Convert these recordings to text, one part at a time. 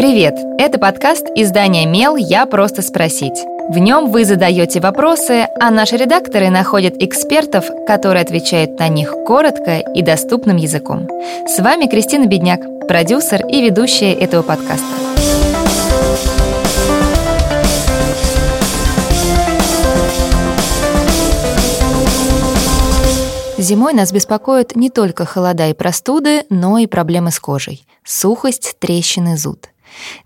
Привет! Это подкаст издания «Мел. Я просто спросить». В нем вы задаете вопросы, а наши редакторы находят экспертов, которые отвечают на них коротко и доступным языком. С вами Кристина Бедняк, продюсер и ведущая этого подкаста. Зимой нас беспокоят не только холода и простуды, но и проблемы с кожей. Сухость, трещины, зуд.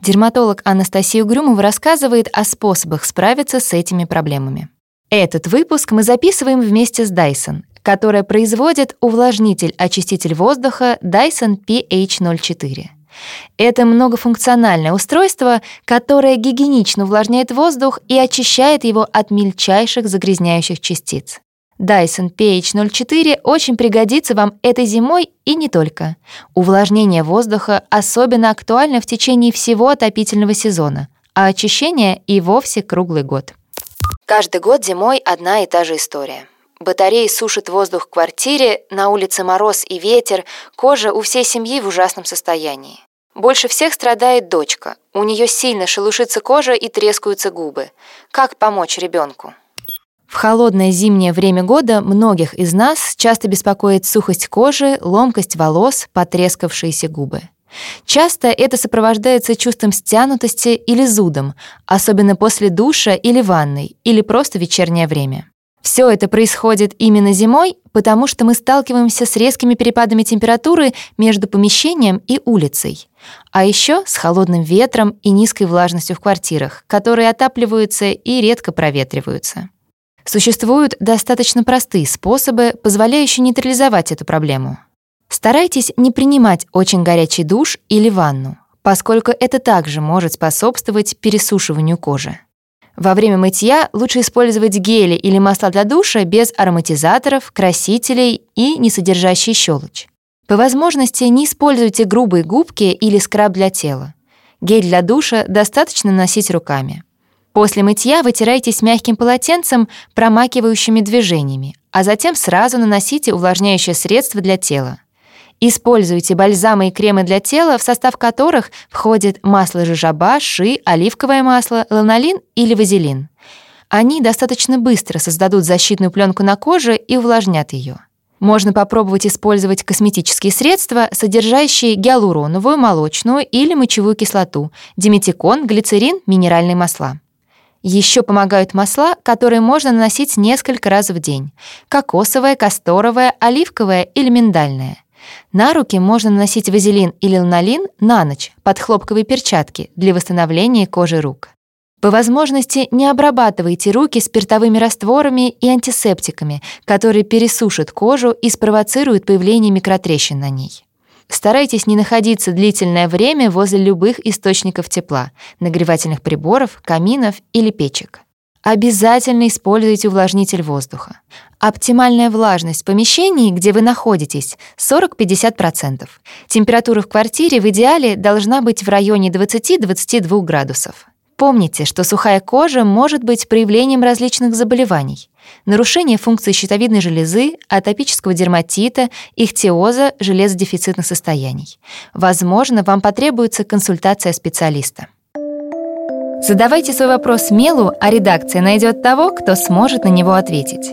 Дерматолог Анастасия Угрюмова рассказывает о способах справиться с этими проблемами. Этот выпуск мы записываем вместе с Dyson, которая производит увлажнитель-очиститель воздуха Dyson PH04. Это многофункциональное устройство, которое гигиенично увлажняет воздух и очищает его от мельчайших загрязняющих частиц. Dyson PH04 очень пригодится вам этой зимой и не только. Увлажнение воздуха особенно актуально в течение всего отопительного сезона, а очищение и вовсе круглый год. Каждый год зимой одна и та же история. Батареи сушат воздух в квартире, на улице мороз и ветер, кожа у всей семьи в ужасном состоянии. Больше всех страдает дочка. У нее сильно шелушится кожа и трескаются губы. Как помочь ребенку? В холодное зимнее время года многих из нас часто беспокоит сухость кожи, ломкость волос, потрескавшиеся губы. Часто это сопровождается чувством стянутости или зудом, особенно после душа или ванной, или просто вечернее время. Все это происходит именно зимой, потому что мы сталкиваемся с резкими перепадами температуры между помещением и улицей. А еще с холодным ветром и низкой влажностью в квартирах, которые отапливаются и редко проветриваются. Существуют достаточно простые способы, позволяющие нейтрализовать эту проблему. Старайтесь не принимать очень горячий душ или ванну, поскольку это также может способствовать пересушиванию кожи. Во время мытья лучше использовать гели или масла для душа без ароматизаторов, красителей и не содержащие щелочь. По возможности не используйте грубые губки или скраб для тела. Гель для душа достаточно носить руками. После мытья вытирайтесь мягким полотенцем, промакивающими движениями, а затем сразу наносите увлажняющее средство для тела. Используйте бальзамы и кремы для тела, в состав которых входит масло жижаба, ши, оливковое масло, ланолин или вазелин. Они достаточно быстро создадут защитную пленку на коже и увлажнят ее. Можно попробовать использовать косметические средства, содержащие гиалуроновую, молочную или мочевую кислоту, диметикон, глицерин, минеральные масла. Еще помогают масла, которые можно наносить несколько раз в день. Кокосовое, касторовое, оливковое или миндальное. На руки можно наносить вазелин или ланолин на ночь под хлопковые перчатки для восстановления кожи рук. По возможности не обрабатывайте руки спиртовыми растворами и антисептиками, которые пересушат кожу и спровоцируют появление микротрещин на ней. Старайтесь не находиться длительное время возле любых источников тепла, нагревательных приборов, каминов или печек. Обязательно используйте увлажнитель воздуха. Оптимальная влажность в помещении, где вы находитесь, 40-50%. Температура в квартире в идеале должна быть в районе 20-22 градусов. Помните, что сухая кожа может быть проявлением различных заболеваний. Нарушение функции щитовидной железы, атопического дерматита, ихтиоза, железодефицитных состояний. Возможно, вам потребуется консультация специалиста. Задавайте свой вопрос Мелу, а редакция найдет того, кто сможет на него ответить.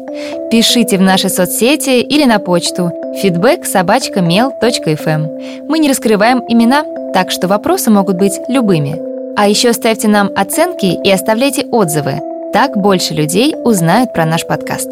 Пишите в наши соцсети или на почту feedback собачка эм. Мы не раскрываем имена, так что вопросы могут быть любыми. А еще ставьте нам оценки и оставляйте отзывы. Так больше людей узнают про наш подкаст.